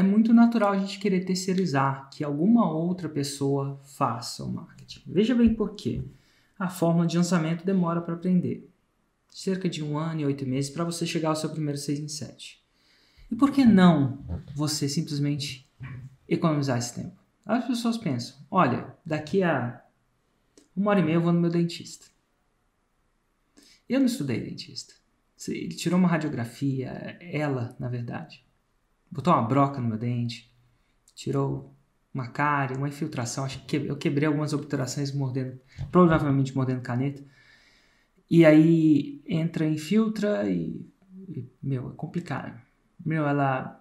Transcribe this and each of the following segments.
é muito natural a gente querer terceirizar, que alguma outra pessoa faça o marketing. Veja bem por quê. A fórmula de lançamento demora para aprender. Cerca de um ano e oito meses para você chegar ao seu primeiro 6 em 7. E por que não você simplesmente economizar esse tempo? As pessoas pensam, olha, daqui a uma hora e meia eu vou no meu dentista. Eu não estudei dentista. Ele tirou uma radiografia, ela, na verdade. Botou uma broca no meu dente, tirou uma cárie, uma infiltração. Acho que eu quebrei algumas obturações mordendo, provavelmente mordendo caneta. E aí entra, infiltra e, e meu, é complicado. Meu, ela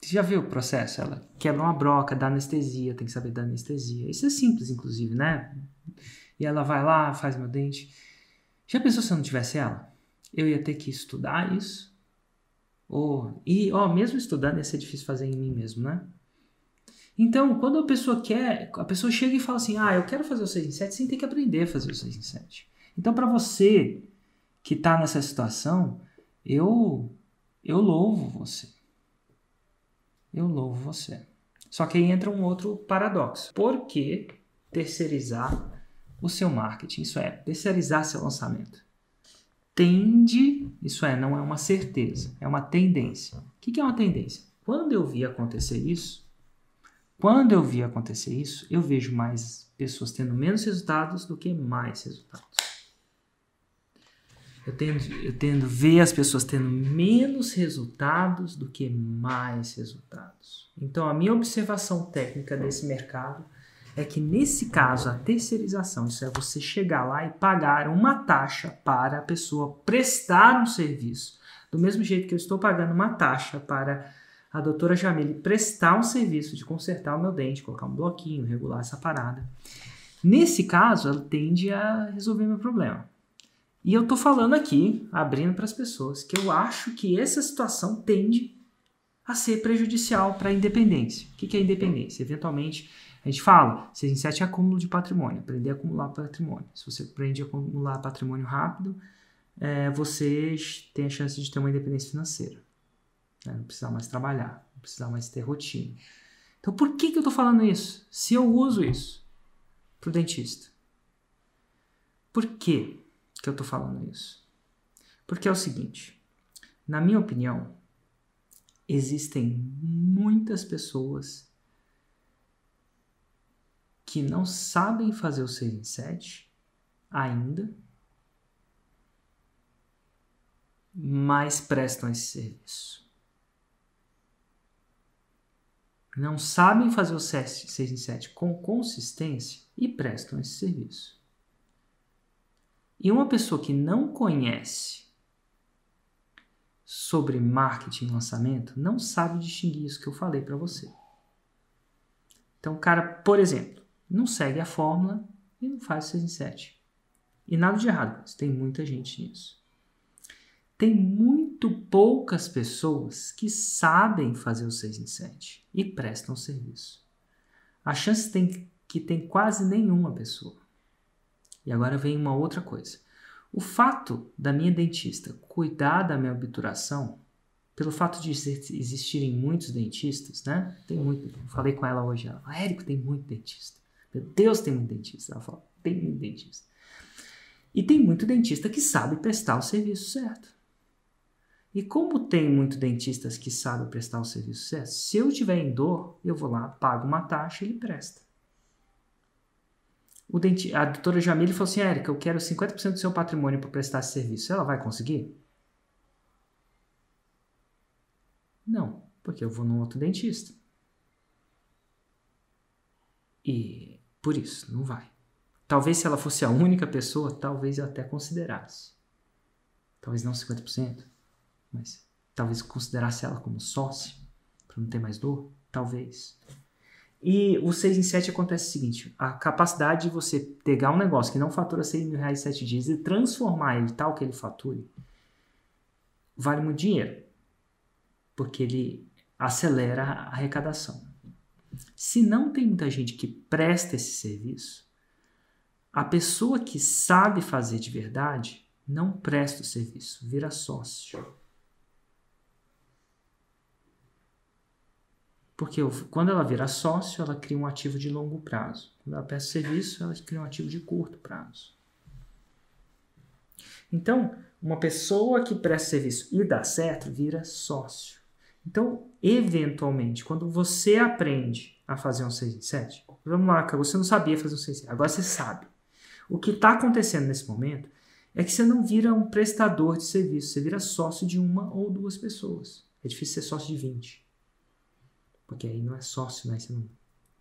você já viu o processo? Ela quebra uma broca, dá anestesia, tem que saber dar anestesia. Isso é simples, inclusive, né? E ela vai lá, faz meu dente. Já pensou se eu não tivesse ela? Eu ia ter que estudar isso? E, ó, mesmo estudando ia ser difícil fazer em mim mesmo, né? Então, quando a pessoa quer, a pessoa chega e fala assim: ah, eu quero fazer o 6 em 7, sem ter que aprender a fazer o 6 em 7. Então, para você que está nessa situação, eu, eu louvo você. Eu louvo você. Só que aí entra um outro paradoxo. Por que terceirizar o seu marketing? Isso é, terceirizar seu lançamento. Tende, isso é, não é uma certeza, é uma tendência. O que é uma tendência? Quando eu vi acontecer isso, quando eu vi acontecer isso, eu vejo mais pessoas tendo menos resultados do que mais resultados. Eu tendo, eu tendo ver as pessoas tendo menos resultados do que mais resultados. Então, a minha observação técnica desse mercado é que, nesse caso, a terceirização, isso é você chegar lá e pagar uma taxa para a pessoa prestar um serviço. Do mesmo jeito que eu estou pagando uma taxa para a doutora Jamile prestar um serviço de consertar o meu dente, colocar um bloquinho, regular essa parada. Nesse caso, ela tende a resolver meu problema. E eu tô falando aqui, abrindo para as pessoas, que eu acho que essa situação tende a ser prejudicial para a independência. O que é independência? Eventualmente, a gente fala, 6 em 7 é acúmulo de patrimônio, aprender a acumular patrimônio. Se você aprende a acumular patrimônio rápido, é, você tem a chance de ter uma independência financeira. Né? Não precisar mais trabalhar, não precisar mais ter rotina. Então, por que, que eu estou falando isso? Se eu uso isso para o dentista. Por que, que eu estou falando isso? Porque é o seguinte, na minha opinião, existem muitas pessoas que não sabem fazer o 6 em 7 ainda, mas prestam esse serviço. não sabem fazer o 6 em 7 com consistência e prestam esse serviço. E uma pessoa que não conhece sobre marketing e lançamento não sabe distinguir isso que eu falei para você. Então, cara, por exemplo, não segue a fórmula e não faz 6 em 7. E nada de errado, tem muita gente nisso tem muito poucas pessoas que sabem fazer o 6 em 7 e prestam serviço. A chance tem que tem quase nenhuma pessoa. E agora vem uma outra coisa. O fato da minha dentista cuidar da minha obturação, pelo fato de existirem muitos dentistas, né? Tem muito. Falei com ela hoje, ela, Érico, tem muito dentista. Deus, tem muito dentista. Ela falou, tem muito dentista. E tem muito dentista que sabe prestar o serviço certo. E como tem muito dentistas que sabem prestar o serviço certo, se eu tiver em dor, eu vou lá, pago uma taxa e ele presta. O denti a doutora Jamile falou assim, Érica, eu quero 50% do seu patrimônio para prestar esse serviço. Ela vai conseguir? Não, porque eu vou num outro dentista. E por isso, não vai. Talvez se ela fosse a única pessoa, talvez eu até considerasse. Talvez não 50% mas talvez considerasse ela como sócio, para não ter mais dor, talvez. E o 6 em 7 acontece o seguinte: a capacidade de você pegar um negócio que não fatura 6 mil reais em 7 dias e transformar ele tal que ele fature, vale muito dinheiro, porque ele acelera a arrecadação. Se não tem muita gente que presta esse serviço, a pessoa que sabe fazer de verdade não presta o serviço, vira sócio. Porque quando ela vira sócio, ela cria um ativo de longo prazo. Quando ela presta serviço, ela cria um ativo de curto prazo. Então, uma pessoa que presta serviço e dá certo vira sócio. Então, eventualmente, quando você aprende a fazer um 6 em 7, vamos lá, você não sabia fazer um 6 em 7, agora você sabe. O que está acontecendo nesse momento é que você não vira um prestador de serviço, você vira sócio de uma ou duas pessoas. É difícil ser sócio de 20. Porque aí não é sócio, né? Você não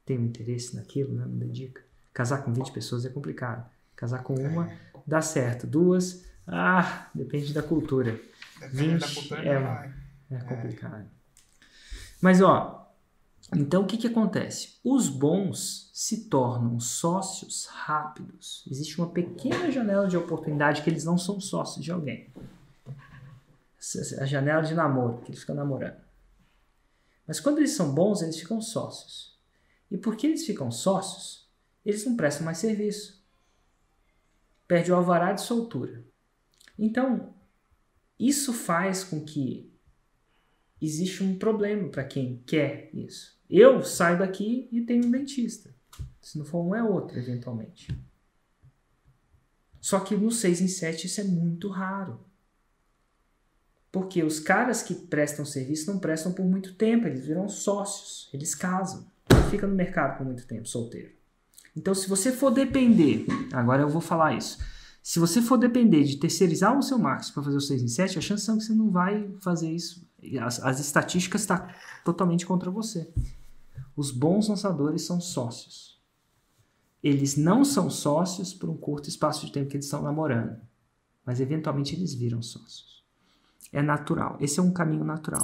tem um interesse naquilo, né? não dedica. Casar com 20 pessoas é complicado. Casar com uma é. dá certo. Duas, ah, depende da cultura. Depende 20 da cultura é, é, é complicado. Mas ó, então o que, que acontece? Os bons se tornam sócios rápidos. Existe uma pequena janela de oportunidade que eles não são sócios de alguém. A janela de namoro, que eles ficam namorando. Mas quando eles são bons, eles ficam sócios. E porque eles ficam sócios, eles não prestam mais serviço. Perde o alvará de soltura. Então, isso faz com que existe um problema para quem quer isso. Eu saio daqui e tenho um dentista. Se não for um, é outro, eventualmente. Só que no 6 em 7 isso é muito raro. Porque os caras que prestam serviço não prestam por muito tempo, eles viram sócios, eles casam. Fica no mercado por muito tempo, solteiro. Então, se você for depender, agora eu vou falar isso. Se você for depender de terceirizar o seu marketing para fazer o 6 em 7, a chance são que você não vai fazer isso. As, as estatísticas estão tá totalmente contra você. Os bons lançadores são sócios. Eles não são sócios por um curto espaço de tempo que eles estão namorando, mas eventualmente eles viram sócios. É natural. Esse é um caminho natural.